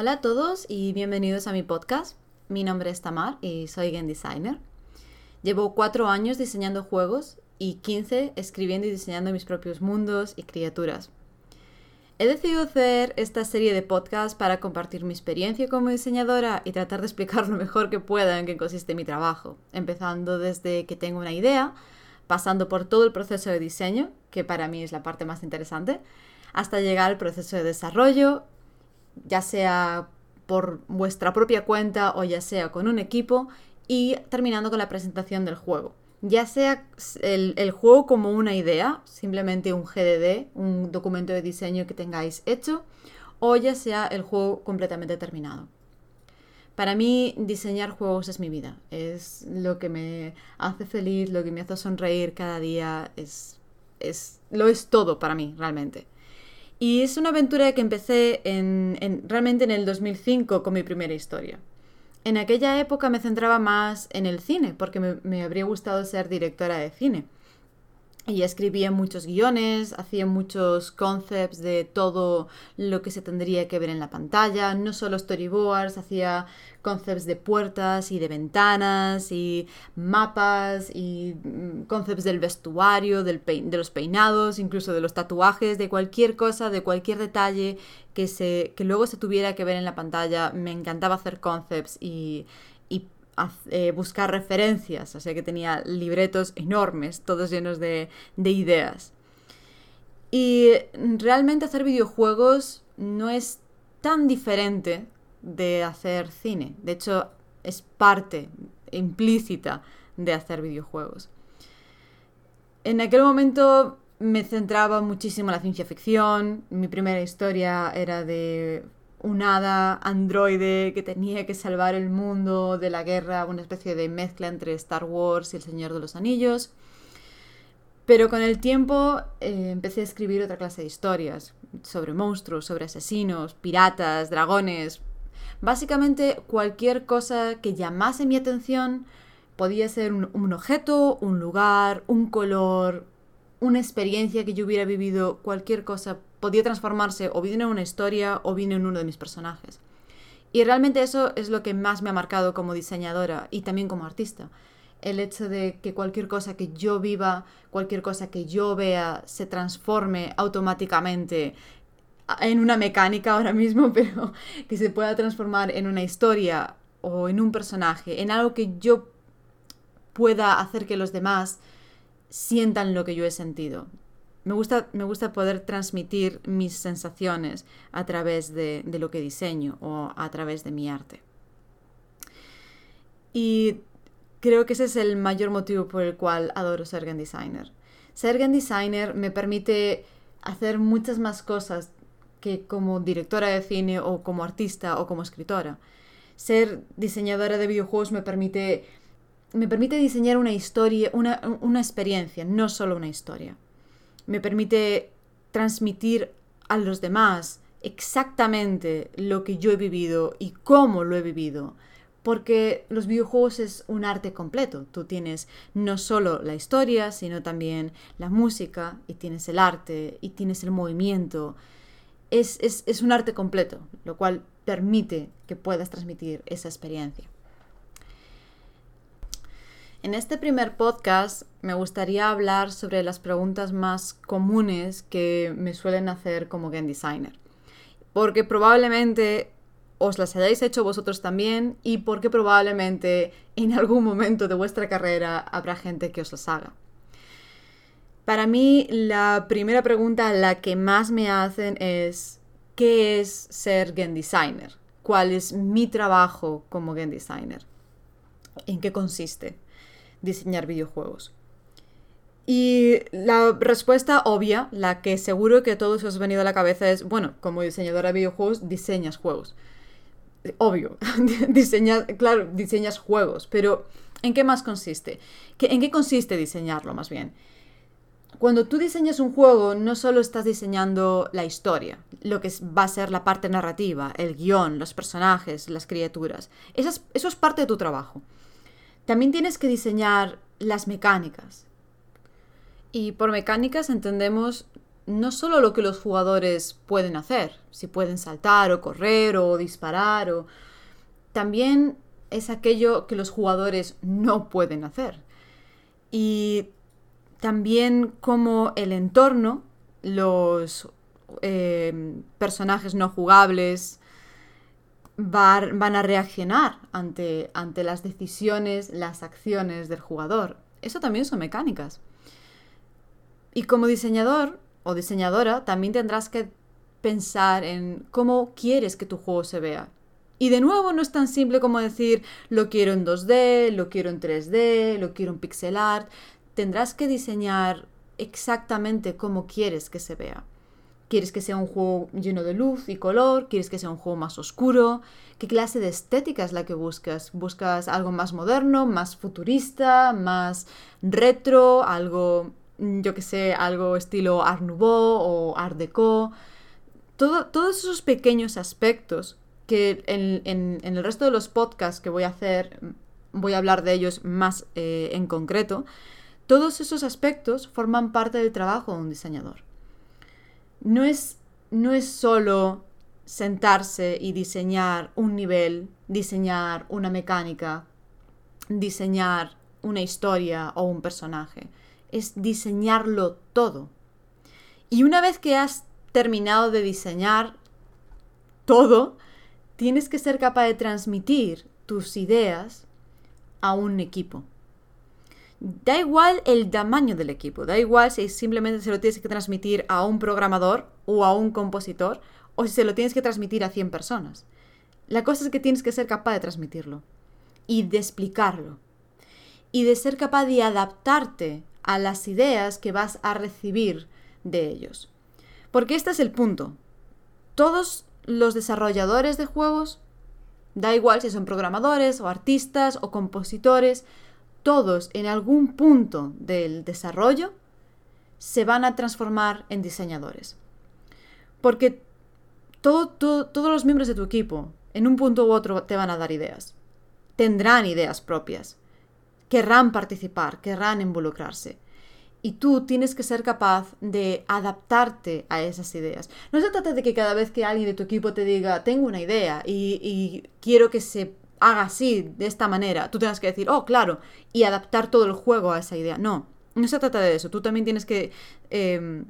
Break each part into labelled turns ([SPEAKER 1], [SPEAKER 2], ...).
[SPEAKER 1] Hola a todos y bienvenidos a mi podcast. Mi nombre es Tamar y soy game designer. Llevo cuatro años diseñando juegos y 15 escribiendo y diseñando mis propios mundos y criaturas. He decidido hacer esta serie de podcasts para compartir mi experiencia como diseñadora y tratar de explicar lo mejor que pueda en qué consiste mi trabajo, empezando desde que tengo una idea, pasando por todo el proceso de diseño, que para mí es la parte más interesante, hasta llegar al proceso de desarrollo, ya sea por vuestra propia cuenta o ya sea con un equipo, y terminando con la presentación del juego ya sea el, juego como una idea, simplemente un GDD, un documento de diseño que tengáis hecho, o ya sea el juego completamente terminado. Para mí diseñar juegos es mi vida, es lo que me hace feliz, lo que me hace sonreír cada día, es, es lo es todo para mí realmente. Y es una aventura que empecé en, realmente en el 2005 con mi primera historia. En aquella época me centraba más en el cine, porque me, habría gustado ser directora de cine. Y escribía muchos guiones, hacía muchos concepts de todo lo que se tendría que ver en la pantalla, no solo storyboards, hacía concepts de puertas y de ventanas y mapas y mm, concepts del vestuario, del de los peinados, incluso de los tatuajes, de cualquier cosa, de cualquier detalle que, se, que luego se tuviera que ver en la pantalla. Me encantaba hacer concepts y, eh, buscar referencias, o sea que tenía libretos enormes, todos llenos de, de ideas. Y realmente hacer videojuegos no es tan diferente de hacer cine. De hecho, es parte implícita de hacer videojuegos. En aquel momento me centraba muchísimo en la ciencia ficción. Mi primera historia era de un hada androide que tenía que salvar el mundo de la guerra, una especie de mezcla entre Star Wars y El Señor de los Anillos. Pero con el tiempo eh, empecé a escribir otra clase de historias sobre monstruos, sobre asesinos, piratas, dragones, Básicamente cualquier cosa que llamase mi atención podía ser un, objeto, un lugar, un color, una experiencia que yo hubiera vivido, cualquier cosa podía transformarse o bien en una historia o bien en uno de mis personajes. Y realmente eso es lo que más me ha marcado como diseñadora y también como artista. El hecho de que cualquier cosa que yo viva, cualquier cosa que yo vea, se transforme automáticamente en una mecánica ahora mismo, pero que se pueda transformar en una historia o en un personaje, en algo que yo pueda hacer que los demás sientan lo que yo he sentido. Me gusta, me gusta poder transmitir mis sensaciones a través de, de lo que diseño o a través de mi arte. Y creo que ese es el mayor motivo por el cual adoro ser game designer. Ser game designer me permite hacer muchas más cosas que como directora de cine o como artista o como escritora. Ser diseñadora de videojuegos me permite, me permite diseñar una historia, una, una experiencia, no solo una historia. Me permite transmitir a los demás exactamente lo que yo he vivido y cómo lo he vivido. Porque los videojuegos es un arte completo. Tú tienes no solo la historia, sino también la música, y tienes el arte, y tienes el movimiento, es, un arte completo, lo cual permite que puedas transmitir esa experiencia. En este primer podcast me gustaría hablar sobre las preguntas más comunes que me suelen hacer como game designer. Porque probablemente os las hayáis hecho vosotros también y porque probablemente en algún momento de vuestra carrera habrá gente que os las haga. Para mí, la primera pregunta, la que más me hacen es, ¿qué es ser game designer? ¿Cuál es mi trabajo como game designer? ¿En qué consiste diseñar videojuegos? Y la respuesta obvia, la que seguro que a todos os ha venido a la cabeza es, bueno, como diseñadora de videojuegos, diseñas juegos. Obvio, diseñas, claro, diseñas juegos, pero ¿en qué más consiste? ¿En qué consiste diseñarlo más bien? Cuando tú diseñas un juego, no solo estás diseñando la historia, lo que va a ser la parte narrativa, el guion, los personajes, las criaturas. Eso es, eso es parte de tu trabajo. También tienes que diseñar las mecánicas. Y por mecánicas entendemos no solo lo que los jugadores pueden hacer, si pueden saltar o correr o disparar, o también es aquello que los jugadores no pueden hacer. Y también como el entorno, los eh, personajes no jugables van a reaccionar ante, ante las decisiones, las acciones del jugador. Eso también son mecánicas. Y como diseñador o diseñadora, también tendrás que pensar en cómo quieres que tu juego se vea. Y de nuevo no es tan simple como decir lo quiero en 2D, lo quiero en 3D, lo quiero en pixel art. Tendrás que diseñar exactamente cómo quieres que se vea. ¿Quieres que sea un juego lleno de luz y color? ¿Quieres que sea un juego más oscuro? ¿Qué clase de estética es la que buscas? ¿Buscas algo más moderno, más futurista, más retro, algo, yo que sé, algo estilo Art Nouveau o Art Deco? todos esos pequeños aspectos que en, el resto de los podcasts que voy a hacer, voy a hablar de ellos más eh, en concreto, todos esos aspectos forman parte del trabajo de un diseñador no es, no es solo sentarse y diseñar un nivel, diseñar una mecánica, diseñar una historia o un personaje. Es diseñarlo todo. Y una vez que has terminado de diseñar todo, tienes que ser capaz de transmitir tus ideas a un equipo. Da igual el tamaño del equipo, da igual si simplemente se lo tienes que transmitir a un programador o a un compositor o si se lo tienes que transmitir a 100 personas. La cosa es que tienes que ser capaz de transmitirlo y de explicarlo y de ser capaz de adaptarte a las ideas que vas a recibir de ellos. Porque este es el punto. Todos los desarrolladores de juegos, da igual si son programadores o artistas o compositores, todos en algún punto del desarrollo se van a transformar en diseñadores. Porque todos los miembros de tu equipo, en un punto u otro, te van a dar ideas. Tendrán ideas propias. Querrán participar, querrán involucrarse. Y tú tienes que ser capaz de adaptarte a esas ideas. No se trata de que cada vez que alguien de tu equipo te diga, tengo una idea y, quiero que se haga así, de esta manera, tú tengas que decir, oh, claro, y adaptar todo el juego a esa idea. No, no se trata de eso. Tú también tienes que em,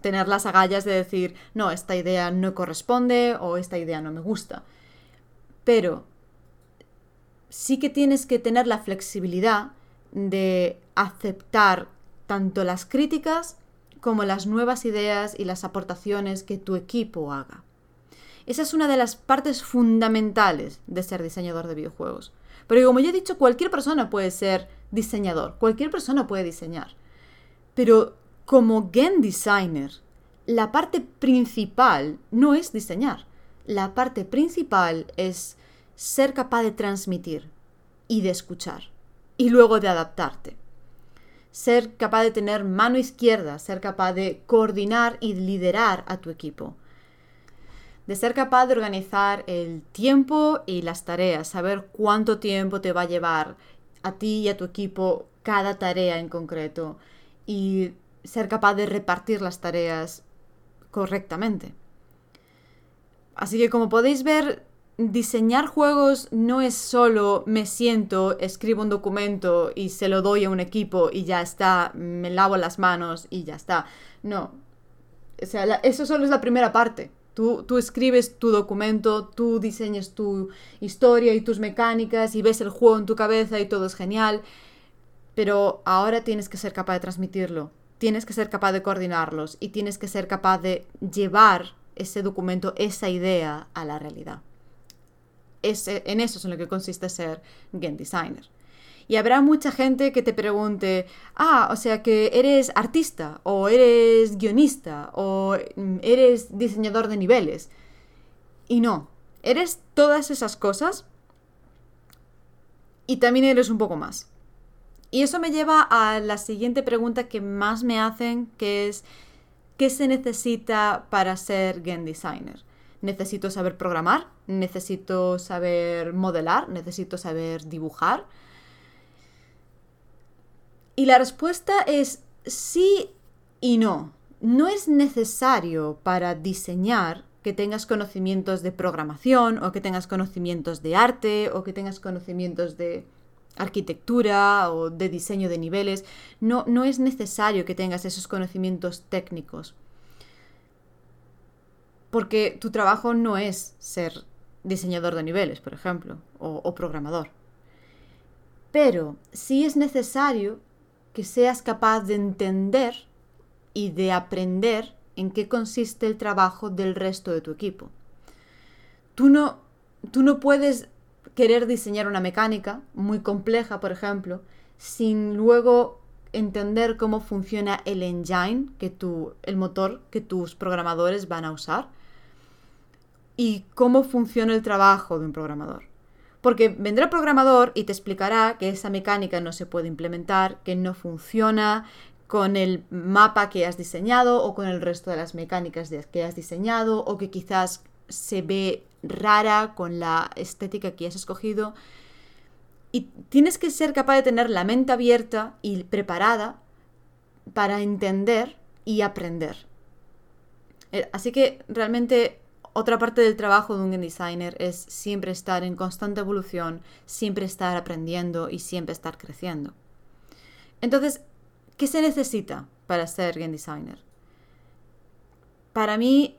[SPEAKER 1] tener las agallas de decir, no, esta idea no corresponde o esta idea no me gusta. Pero sí que tienes que tener la flexibilidad de aceptar tanto las críticas como las nuevas ideas y las aportaciones que tu equipo haga. Esa es una de las partes fundamentales de ser diseñador de videojuegos. Porque como ya he dicho, cualquier persona puede ser diseñador, cualquier persona puede diseñar. Pero como game designer, la parte principal no es diseñar. La parte principal es ser capaz de transmitir y de escuchar y luego de adaptarte. Ser capaz de tener mano izquierda, ser capaz de coordinar y liderar a tu equipo de ser capaz de organizar el tiempo y las tareas, saber cuánto tiempo te va a llevar a ti y a tu equipo cada tarea en concreto y ser capaz de repartir las tareas correctamente. Así que como podéis ver, diseñar juegos no es solo me siento, escribo un documento y se lo doy a un equipo y ya está, me lavo las manos y ya está. No. O sea, eso solo es la primera parte. Tú, escribes tu documento, tú diseñas tu historia y tus mecánicas y ves el juego en tu cabeza y todo es genial, pero ahora tienes que ser capaz de transmitirlo, tienes que ser capaz de coordinarlos y tienes que ser capaz de llevar ese documento, esa idea a la realidad. en eso es en lo que consiste ser game designer. Y habrá mucha gente que te pregunte, ah, o sea que eres artista, o eres guionista, o mm, eres diseñador de niveles. Y no, eres todas esas cosas y también eres un poco más. Y eso me lleva a la siguiente pregunta que más me hacen, que es, ¿qué se necesita para ser game designer? ¿Necesito saber programar? ¿Necesito saber modelar? ¿Necesito saber dibujar? Y la respuesta es sí y no. no es necesario para diseñar que tengas conocimientos de programación o que tengas conocimientos de arte o que tengas conocimientos de arquitectura o de diseño de niveles. No, no es necesario que tengas esos conocimientos técnicos. Porque tu trabajo no es ser diseñador de niveles, por ejemplo, o, o programador. Pero sí es necesario que seas capaz de entender y de aprender en qué consiste el trabajo del resto de tu equipo. Tú no, tú no puedes querer diseñar una mecánica muy compleja, por ejemplo, sin luego entender cómo funciona el engine, que tú, el motor que tus programadores van a usar, y cómo funciona el trabajo de un programador. Porque vendrá el programador y te explicará que esa mecánica no se puede implementar, que no funciona, con el mapa que has diseñado o con el resto de las mecánicas que has diseñado o que quizás se ve rara con la estética que has escogido. Y tienes que ser capaz de tener la mente abierta y preparada para entender y aprender. Eh, así que realmente otra parte del trabajo de un game designer es siempre estar en constante evolución, siempre estar aprendiendo y siempre estar creciendo. Entonces, ¿Qué se necesita para ser game designer? Para mí,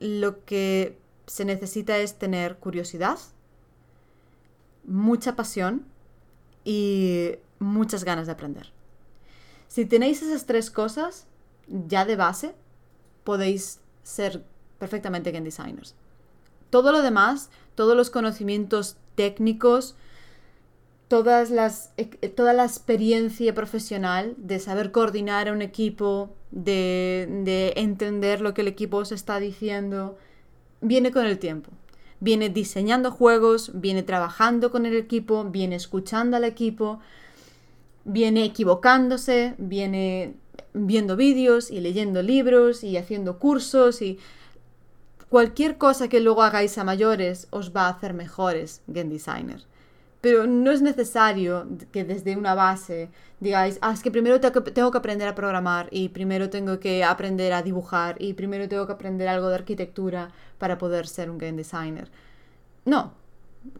[SPEAKER 1] lo que se necesita es tener curiosidad, mucha pasión y muchas ganas de aprender. Si tenéis esas tres cosas ya de base, podéis ser perfectamente game designers. Todo lo demás, todos los conocimientos técnicos, todas las, eh, toda la experiencia profesional de saber coordinar a un equipo, de, entender lo que el equipo os está diciendo, viene con el tiempo. Viene diseñando juegos, viene trabajando con el equipo, viene escuchando al equipo, viene equivocándose, viene viendo vídeos y leyendo libros y haciendo cursos y cualquier cosa que luego hagáis a mayores os va a hacer mejores game designers. Pero no es necesario que desde una base digáis, ah, es que primero tengo que aprender a programar y primero tengo que aprender a dibujar y primero tengo que aprender algo de arquitectura para poder ser un game designer. No,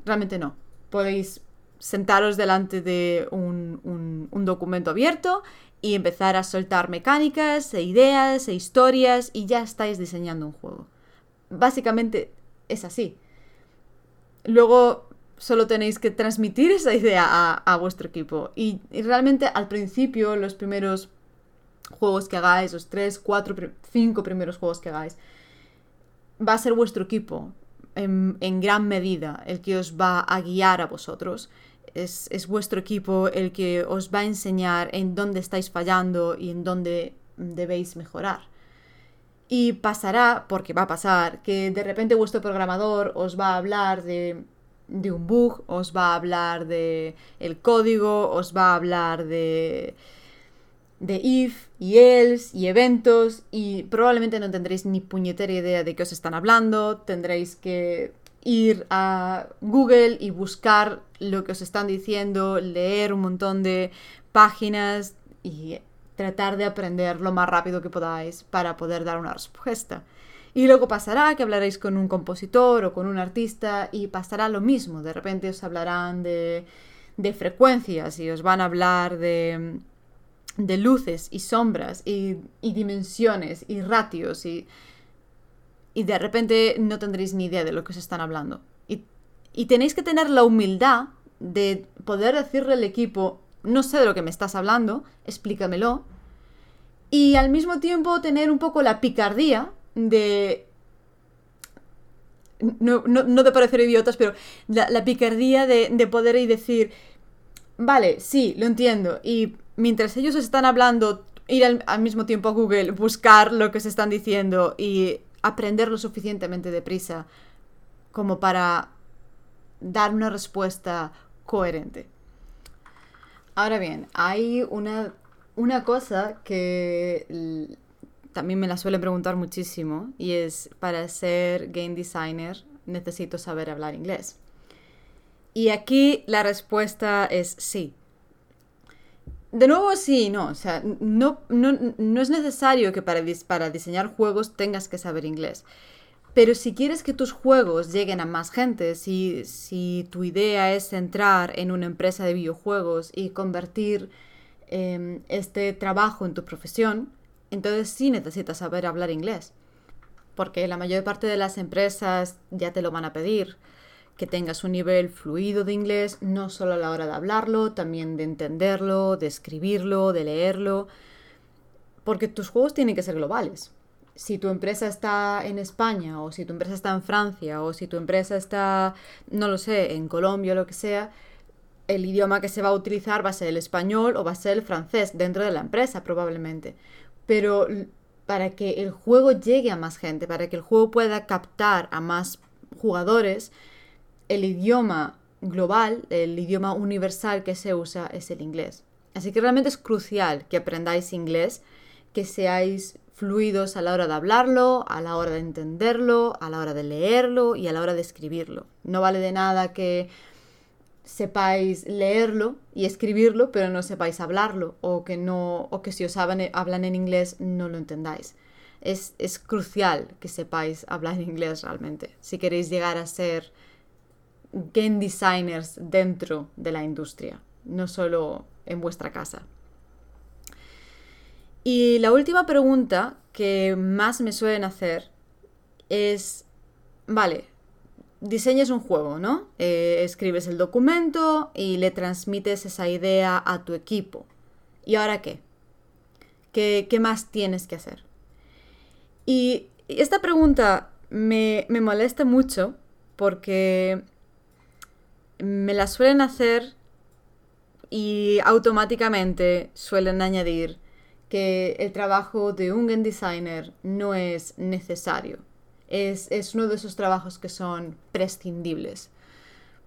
[SPEAKER 1] realmente no. Podéis sentaros delante de un, un documento abierto y empezar a soltar mecánicas e ideas e historias y ya estáis diseñando un juego. Básicamente es así. Luego solo tenéis que transmitir esa idea a, vuestro equipo. Y, realmente al principio, los primeros juegos que hagáis, los tres, cuatro, cinco primeros juegos que hagáis, va a ser vuestro equipo en, gran medida el que os va a guiar a vosotros. Es, es, vuestro equipo el que os va a enseñar en dónde estáis fallando y en dónde debéis mejorar. Y pasará, porque va a pasar, que de repente vuestro programador os va a hablar de de un bug, os va a hablar de el código, os va a hablar de de if y else y eventos y probablemente no tendréis ni puñetera idea de qué os están hablando, tendréis que ir a Google y buscar lo que os están diciendo, leer un montón de páginas y tratar de aprender lo más rápido que podáis para poder dar una respuesta. Y luego pasará que hablaréis con un compositor o con un artista y pasará lo mismo. De repente os hablarán de, de frecuencias y os van a hablar de, de luces y sombras y, dimensiones y ratios y, y de repente no tendréis ni idea de lo que os están hablando. Y, y tenéis que tener la humildad de poder decirle al equipo, no sé de lo que me estás hablando, explícamelo. Y al mismo tiempo tener un poco la picardía de... No, no, de parecer idiotas, pero la, picardía de, poder y decir, vale, sí, lo entiendo. Y mientras ellos están hablando, ir al, mismo tiempo a Google, buscar lo que se están diciendo y aprender lo suficientemente deprisa como para dar una respuesta coherente. Ahora bien, hay una, una cosa que también me la suelen preguntar muchísimo y es, para ser game designer necesito saber hablar inglés. Y aquí la respuesta es sí. De nuevo, sí, no. O sea, no, no, es necesario que para, para diseñar juegos tengas que saber inglés. Pero si quieres que tus juegos lleguen a más gente, si, si tu idea es entrar en una empresa de videojuegos y convertir em, este trabajo en tu profesión, entonces sí necesitas saber hablar inglés. Porque la mayor parte de las empresas ya te lo van a pedir que tengas un nivel fluido de inglés, no solo a la hora de hablarlo, también de entenderlo, de escribirlo, de leerlo, porque tus juegos tienen que ser globales. Si tu empresa está en España, o si tu empresa está en Francia, o si tu empresa está, no lo sé, en Colombia o lo que sea, el idioma que se va a utilizar va a ser el español o va a ser el francés dentro de la empresa probablemente. Pero para que el juego llegue a más gente, para que el juego pueda captar a más jugadores, el idioma global, el idioma universal que se usa es el inglés. Así que realmente es crucial que aprendáis inglés, que seáis fluidos a la hora de hablarlo, a la hora de entenderlo, a la hora de leerlo y a la hora de escribirlo. No vale de nada que sepáis leerlo y escribirlo, pero no sepáis hablarlo, o que no, o que si os hablan, en inglés no lo entendáis. Es, es crucial que sepáis hablar inglés realmente, si queréis llegar a ser game designers dentro de la industria, no solo en vuestra casa. Y la última pregunta que más me suelen hacer es, vale, diseñas un juego, ¿no? Eh, escribes el documento y le transmites esa idea a tu equipo. ¿Y ahora qué? ¿Qué, qué más tienes que hacer? Y esta pregunta me, me molesta mucho porque me la suelen hacer y automáticamente suelen añadir que el trabajo de un game designer no es necesario. Es, es, uno de esos trabajos que son prescindibles.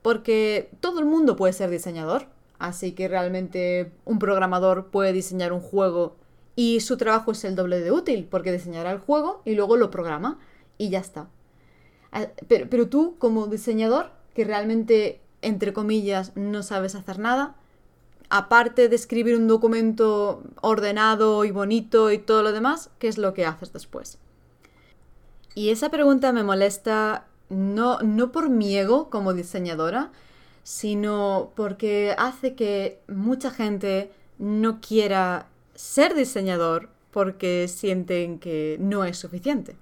[SPEAKER 1] Porque todo el mundo puede ser diseñador, así que realmente un programador puede diseñar un juego y su trabajo es el doble de útil, porque diseñará el juego y luego lo programa y ya está. Ah, pero, pero tú, como diseñador, que realmente entre comillas, no sabes hacer nada, aparte de escribir un documento ordenado y bonito y todo lo demás, ¿qué es lo que haces después? Y esa pregunta me molesta no, no por mi ego como diseñadora, sino porque hace que mucha gente no quiera ser diseñador porque sienten que no es suficiente.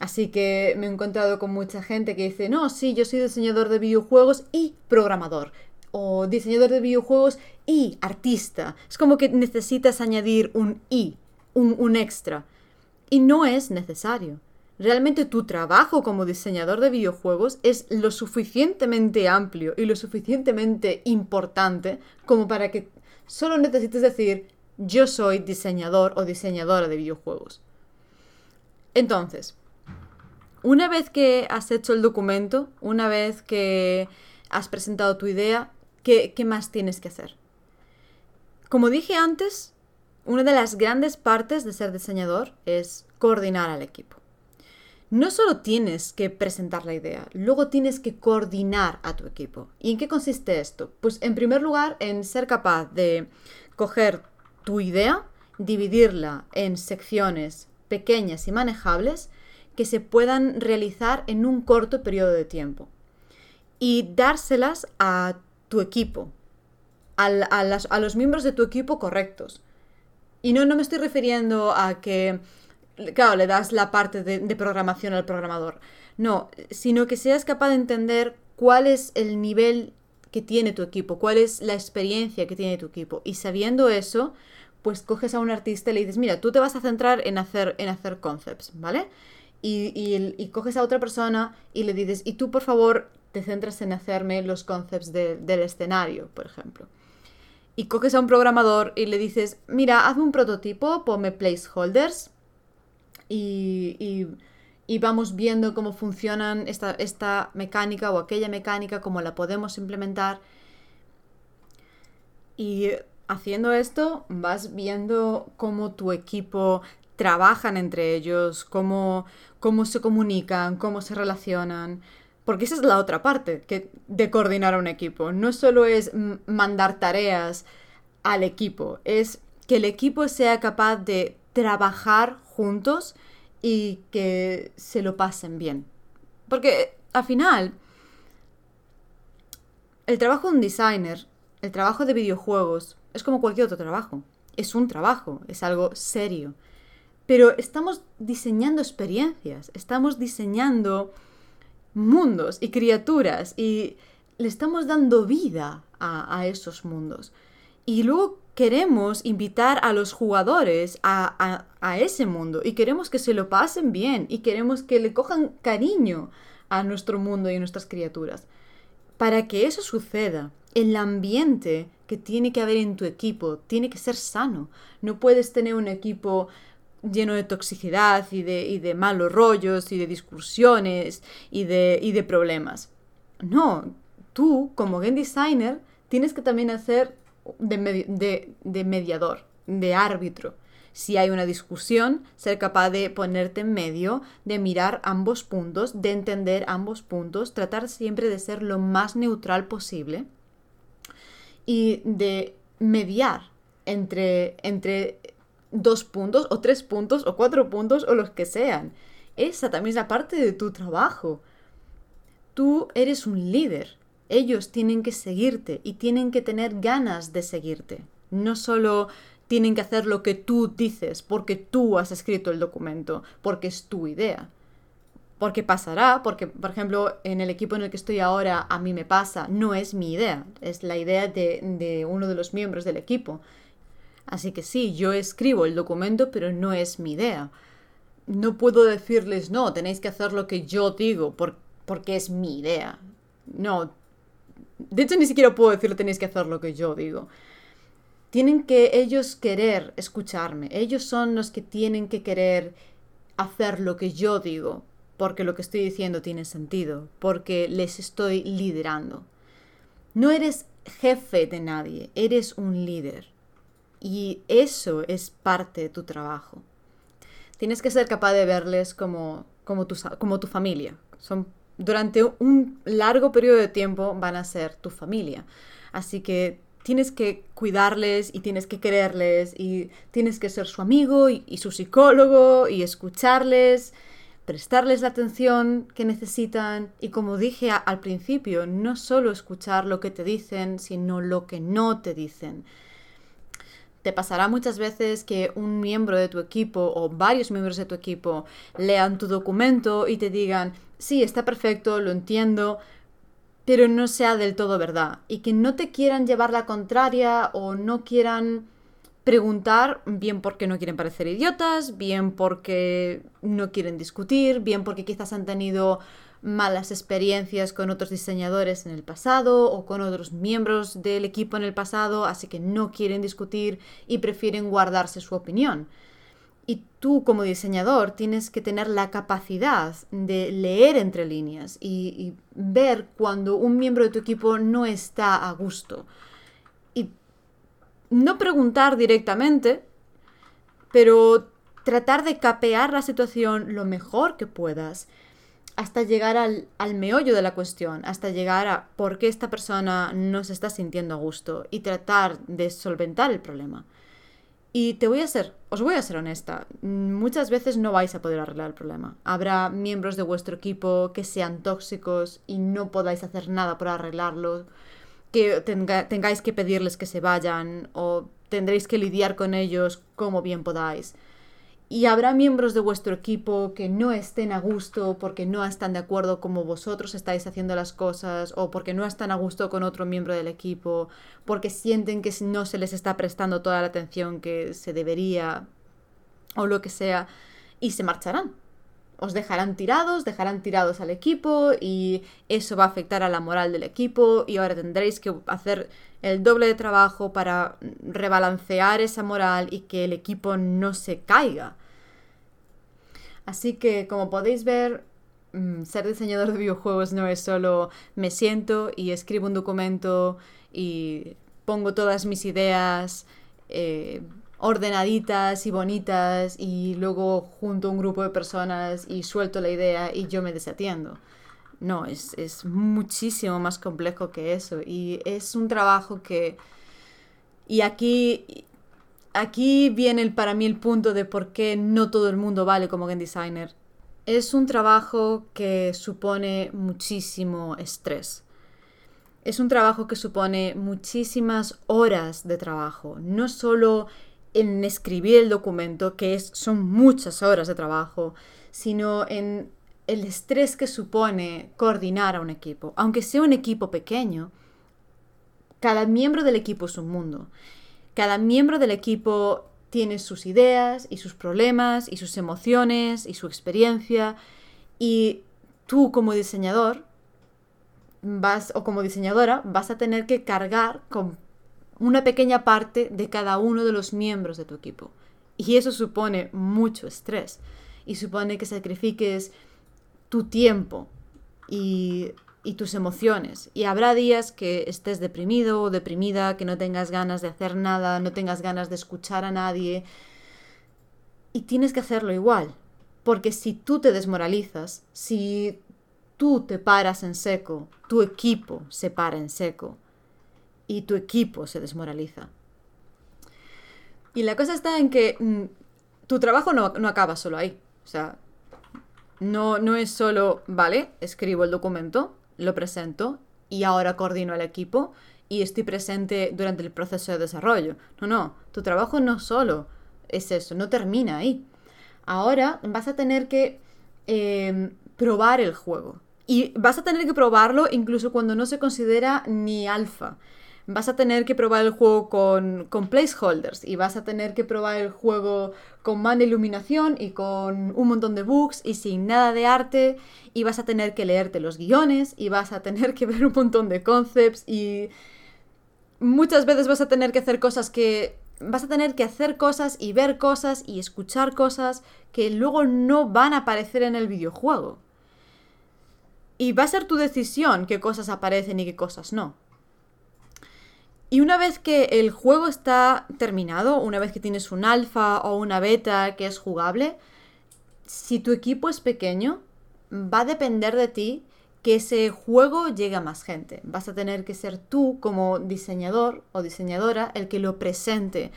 [SPEAKER 1] Así que me he encontrado con mucha gente que dice, no, sí, yo soy diseñador de videojuegos y programador. O diseñador de videojuegos y artista. Es como que necesitas añadir un y, un, un extra. Y no es necesario. Realmente tu trabajo como diseñador de videojuegos es lo suficientemente amplio y lo suficientemente importante como para que solo necesites decir yo soy diseñador o diseñadora de videojuegos. Entonces, una vez que has hecho el documento, una vez que has presentado tu idea, ¿qué, más tienes que hacer? Como dije antes, una de las grandes partes de ser diseñador es coordinar al equipo. No solo tienes que presentar la idea, luego tienes que coordinar a tu equipo. ¿Y en qué consiste esto? Pues en primer lugar en ser capaz de coger tu idea, dividirla en secciones pequeñas y manejables que se puedan realizar en un corto periodo de tiempo y dárselas a tu equipo, a, los miembros de tu equipo correctos. Y no, no me estoy refiriendo a que, claro, le das la parte de, programación al programador. No, sino que seas capaz de entender cuál es el nivel que tiene tu equipo, cuál es la experiencia que tiene tu equipo. Y sabiendo eso, pues coges a un artista y le dices, mira, tú te vas a centrar en hacer, en hacer concepts, ¿vale? y, coges a otra persona y le dices, y tú por favor te centras en hacerme los concepts del escenario, por ejemplo. Y coges a un programador y le dices, mira, hazme un prototipo, ponme placeholders y, y, vamos viendo cómo funcionan esta, mecánica o aquella mecánica, cómo la podemos implementar. Y haciendo esto vas viendo cómo tu equipo trabajan entre ellos, cómo, cómo se comunican, cómo se relacionan. Porque esa es la otra parte que, de coordinar a un equipo. No solo es mandar tareas al equipo, es que el equipo sea capaz de trabajar juntos y que se lo pasen bien. Porque al final, el trabajo de un designer, el trabajo de videojuegos, es como cualquier otro trabajo. Es un trabajo, es algo serio. Pero estamos diseñando experiencias, estamos diseñando mundos y criaturas y le estamos dando vida a, esos mundos. Y luego queremos invitar a los jugadores a, a, ese mundo y queremos que se lo pasen bien y queremos que le cojan cariño a nuestro mundo y a nuestras criaturas. Para que eso suceda, el ambiente que tiene que haber en tu equipo tiene que ser sano. No puedes tener un equipo lleno de toxicidad y de, y de malos rollos y de discusiones y de, y de problemas. No, tú como game designer tienes que también hacer de, de, mediador, de árbitro. Si hay una discusión, ser capaz de ponerte en medio, de mirar ambos puntos, de entender ambos puntos, tratar siempre de ser lo más neutral posible y de mediar entre, entre dos puntos o tres puntos o cuatro puntos o los que sean. Esa también es la parte de tu trabajo. Tú eres un líder. Ellos tienen que seguirte y tienen que tener ganas de seguirte. No solo tienen que hacer lo que tú dices porque tú has escrito el documento, porque es tu idea. Porque pasará, porque, por ejemplo, en el equipo en el que estoy ahora, a mí me pasa, no es mi idea, es la idea de, de uno de los miembros del equipo. Así que sí, yo escribo el documento, pero no es mi idea. No puedo decirles, no, tenéis que hacer lo que yo digo, porque es mi idea. No. De hecho, ni siquiera puedo decirle tenéis que hacer lo que yo digo. Tienen que ellos querer escucharme. Ellos son los que tienen que querer hacer lo que yo digo, porque lo que estoy diciendo tiene sentido, porque les estoy liderando. No eres jefe de nadie, eres un líder. Y eso es parte de tu trabajo. Tienes que ser capaz de verles como, como, tu, como tu familia. Son, durante un largo periodo de tiempo van a ser tu familia. Así que tienes que cuidarles y tienes que quererles y tienes que ser su amigo y, y, su psicólogo y escucharles, prestarles la atención que necesitan y como dije al principio, no solo escuchar lo que te dicen, sino lo que no te dicen. Te pasará muchas veces que un miembro de tu equipo o varios miembros de tu equipo lean tu documento y te digan, sí, está perfecto, lo entiendo, pero no sea del todo verdad. Y que no te quieran llevar la contraria o no quieran preguntar, bien porque no quieren parecer idiotas, bien porque no quieren discutir, bien porque quizás han tenido malas experiencias con otros diseñadores en el pasado o con otros miembros del equipo en el pasado, así que no quieren discutir y prefieren guardarse su opinión. Y tú como diseñador tienes que tener la capacidad de leer entre líneas y, ver cuando un miembro de tu equipo no está a gusto. Y no preguntar directamente, pero tratar de capear la situación lo mejor que puedas hasta llegar al, meollo de la cuestión, hasta llegar a por qué esta persona no se está sintiendo a gusto y tratar de solventar el problema. Y te voy a ser, os voy a ser honesta, muchas veces no vais a poder arreglar el problema. Habrá miembros de vuestro equipo que sean tóxicos y no podáis hacer nada por arreglarlo, que tengáis que pedirles que se vayan o tendréis que lidiar con ellos como bien podáis. Y habrá miembros de vuestro equipo que no estén a gusto porque no están de acuerdo como vosotros estáis haciendo las cosas o porque no están a gusto con otro miembro del equipo, porque sienten que no se les está prestando toda la atención que se debería o lo que sea y se marcharán. Os dejarán tirados, dejarán tirados al equipo y eso va a afectar a la moral del equipo y ahora tendréis que hacer el doble de trabajo para rebalancear esa moral y que el equipo no se caiga. Así que como podéis ver, mm, ser diseñador de videojuegos no es solo me siento y escribo un documento y pongo todas mis ideas eh, ordenaditas y bonitas y luego junto a un grupo de personas y suelto la idea y yo me desatiendo. No, es, es muchísimo más complejo que eso y es un trabajo que Y aquí, aquí viene el, para mí el punto de por qué no todo el mundo vale como game designer. Es un trabajo que supone muchísimo estrés. Es un trabajo que supone muchísimas horas de trabajo, no solo en escribir el documento, que es, son muchas horas de trabajo, sino en el estrés que supone coordinar a un equipo. Aunque sea un equipo pequeño, cada miembro del equipo es un mundo. Cada miembro del equipo tiene sus ideas y sus problemas y sus emociones y su experiencia y tú como diseñador vas o como diseñadora vas a tener que cargar con una pequeña parte de cada uno de los miembros de tu equipo. Y eso supone mucho estrés y supone que sacrifiques tu tiempo y, y, tus emociones. Y habrá días que estés deprimido o deprimida, que no tengas ganas de hacer nada, no tengas ganas de escuchar a nadie. Y tienes que hacerlo igual. Porque si tú te desmoralizas, si tú te paras en seco, tu equipo se para en seco y tu equipo se desmoraliza. Y la cosa está en que mm, tu trabajo no, no, acaba solo ahí. O sea, no, no es solo, vale, escribo el documento, lo presento y ahora coordino al equipo y estoy presente durante el proceso de desarrollo. No, no, tu trabajo no solo es eso, no termina ahí. Ahora vas a tener que eh, probar el juego. Y vas a tener que probarlo incluso cuando no se considera ni alfa vas a tener que probar el juego con, placeholders y vas a tener que probar el juego con mala iluminación y con un montón de bugs y sin nada de arte y vas a tener que leerte los guiones y vas a tener que ver un montón de concepts y muchas veces vas a tener que hacer cosas que vas a tener que hacer cosas y ver cosas y escuchar cosas que luego no van a aparecer en el videojuego. Y va a ser tu decisión qué cosas aparecen y qué cosas no. Y una vez que el juego está terminado, una vez que tienes un alfa o una beta que es jugable, si tu equipo es pequeño, va a depender de ti que ese juego llegue a más gente. Vas a tener que ser tú como diseñador o diseñadora el que lo presente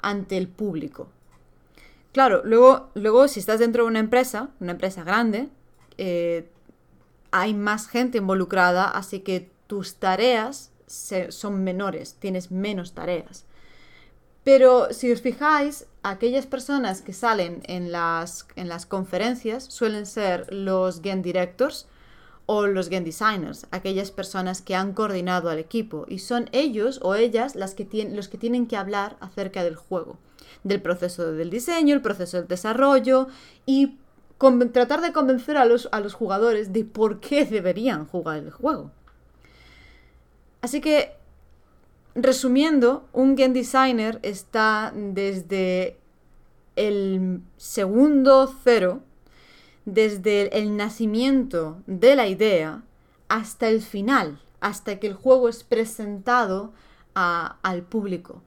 [SPEAKER 1] ante el público. Claro, luego, luego si estás dentro de una empresa, una empresa grande, eh, hay más gente involucrada, así que tus tareas son menores, tienes menos tareas. Pero si os fijáis, aquellas personas que salen en las, en las conferencias suelen ser los game directors o los game designers, aquellas personas que han coordinado al equipo y son ellos o ellas las que tienen, los que tienen que hablar acerca del juego, del proceso del diseño, el proceso del desarrollo y tratar de convencer a los, a los jugadores de por qué deberían jugar el juego. Así que, resumiendo, un game designer está desde el segundo cero, desde el nacimiento de la idea hasta el final, hasta que el juego es presentado al público.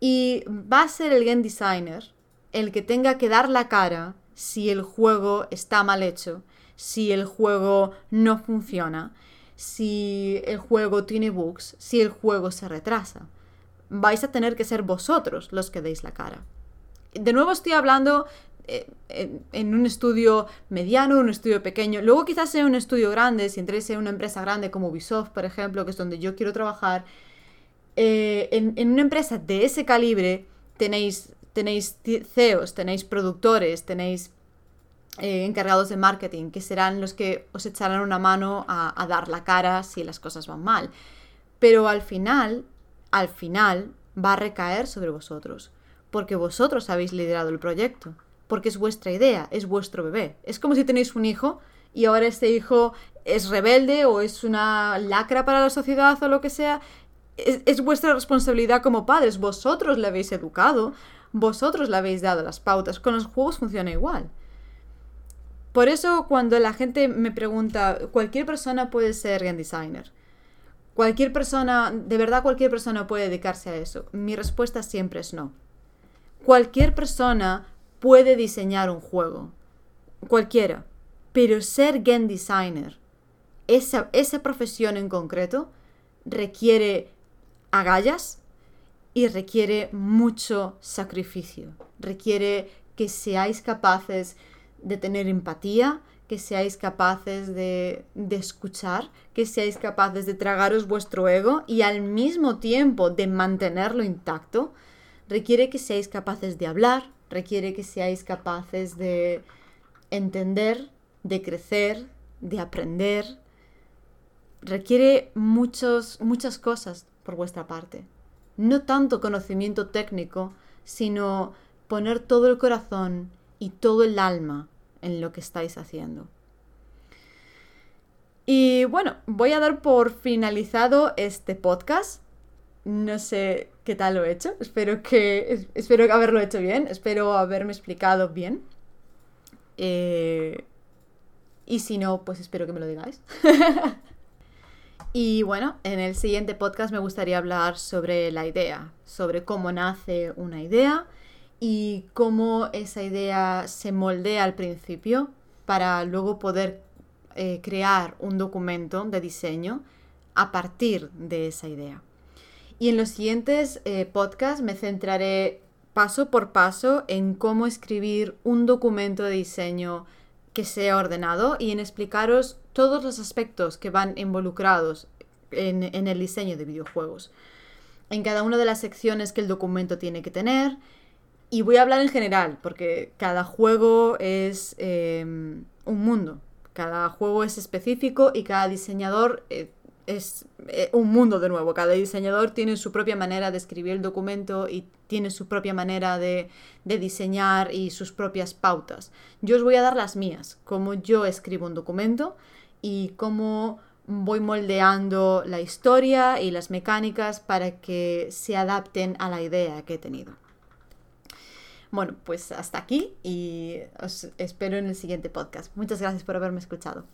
[SPEAKER 1] Y va a ser el game designer el que tenga que dar la cara si el juego está mal hecho, si el juego no funciona, si el juego tiene bugs, si el juego se retrasa. Vais a tener que ser vosotros los que deis la cara. De nuevo estoy hablando eh, en, un estudio mediano, un estudio pequeño. Luego quizás sea un estudio grande, si entréis en una empresa grande como Ubisoft, por ejemplo, que es donde yo quiero trabajar. Eh, en, en, una empresa de ese calibre tenéis, tenéis CEOs, tenéis productores, tenéis eh, encargados de marketing, que serán los que os echarán una mano a, dar la cara si las cosas van mal. Pero al final, al final, va a recaer sobre vosotros, porque vosotros habéis liderado el proyecto, porque es vuestra idea, es vuestro bebé. Es como si tenéis un hijo y ahora este hijo es rebelde o es una lacra para la sociedad o lo que sea. Es, es vuestra responsabilidad como padres, vosotros le habéis educado, vosotros le habéis dado las pautas. Con los juegos funciona igual. Por eso cuando la gente me pregunta, cualquier persona puede ser game designer. Cualquier persona, de verdad cualquier persona puede dedicarse a eso. Mi respuesta siempre es no. Cualquier persona puede diseñar un juego. Cualquiera. Pero ser game designer, esa, esa profesión en concreto, requiere agallas y requiere mucho sacrificio. Requiere que seáis capaces de tener empatía, que seáis capaces de, de, escuchar, que seáis capaces de tragaros vuestro ego y al mismo tiempo de mantenerlo intacto, requiere que seáis capaces de hablar, requiere que seáis capaces de entender, de crecer, de aprender. Requiere muchos, muchas cosas por vuestra parte. No tanto conocimiento técnico, sino poner todo el corazón y todo el alma en lo que estáis haciendo. Y bueno, voy a dar por finalizado este podcast. No sé qué tal lo he hecho. Espero que espero haberlo hecho bien. Espero haberme explicado bien. Eh, y si no, pues espero que me lo digáis. y bueno, en el siguiente podcast me gustaría hablar sobre la idea, sobre cómo nace una idea y cómo esa idea se moldea al principio para luego poder eh, crear un documento de diseño a partir de esa idea. Y en los siguientes eh, podcasts me centraré paso por paso en cómo escribir un documento de diseño que sea ordenado y en explicaros todos los aspectos que van involucrados en, en el diseño de videojuegos. En cada una de las secciones que el documento tiene que tener, y voy a hablar en general, porque cada juego es em, un mundo, cada juego es específico y cada diseñador eh, es eh, un mundo de nuevo. Cada diseñador tiene su propia manera de escribir el documento y tiene su propia manera de, de diseñar y sus propias pautas. Yo os voy a dar las mías, cómo yo escribo un documento y cómo voy moldeando la historia y las mecánicas para que se adapten a la idea que he tenido. Bueno, pues hasta aquí y os espero en el siguiente podcast. Muchas gracias por haberme escuchado.